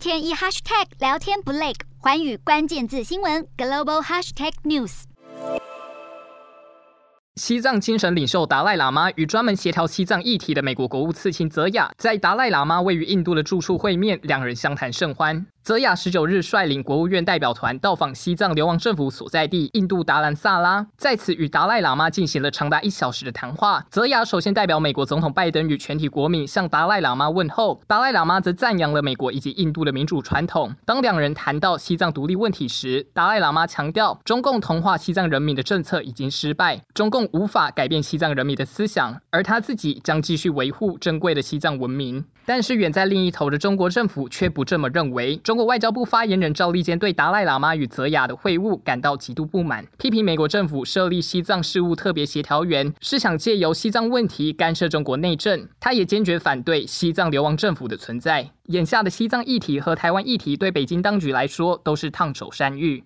天一 hashtag 聊天不累，环宇关键字新闻 global hashtag news。西藏精神领袖达赖喇嘛与专门协调西藏议题的美国国务次卿泽雅在达赖喇嘛位于印度的住处会面，两人相谈甚欢。泽雅十九日率领国务院代表团到访西藏流亡政府所在地印度达兰萨拉，在此与达赖喇嘛进行了长达一小时的谈话。泽雅首先代表美国总统拜登与全体国民向达赖喇嘛问候，达赖喇嘛则赞扬了美国以及印度的民主传统。当两人谈到西藏独立问题时，达赖喇嘛强调，中共同化西藏人民的政策已经失败，中共无法改变西藏人民的思想，而他自己将继续维护珍贵的西藏文明。但是远在另一头的中国政府却不这么认为。中国外交部发言人赵立坚对达赖喇嘛与泽雅的会晤感到极度不满，批评美国政府设立西藏事务特别协调员是想借由西藏问题干涉中国内政。他也坚决反对西藏流亡政府的存在。眼下的西藏议题和台湾议题对北京当局来说都是烫手山芋。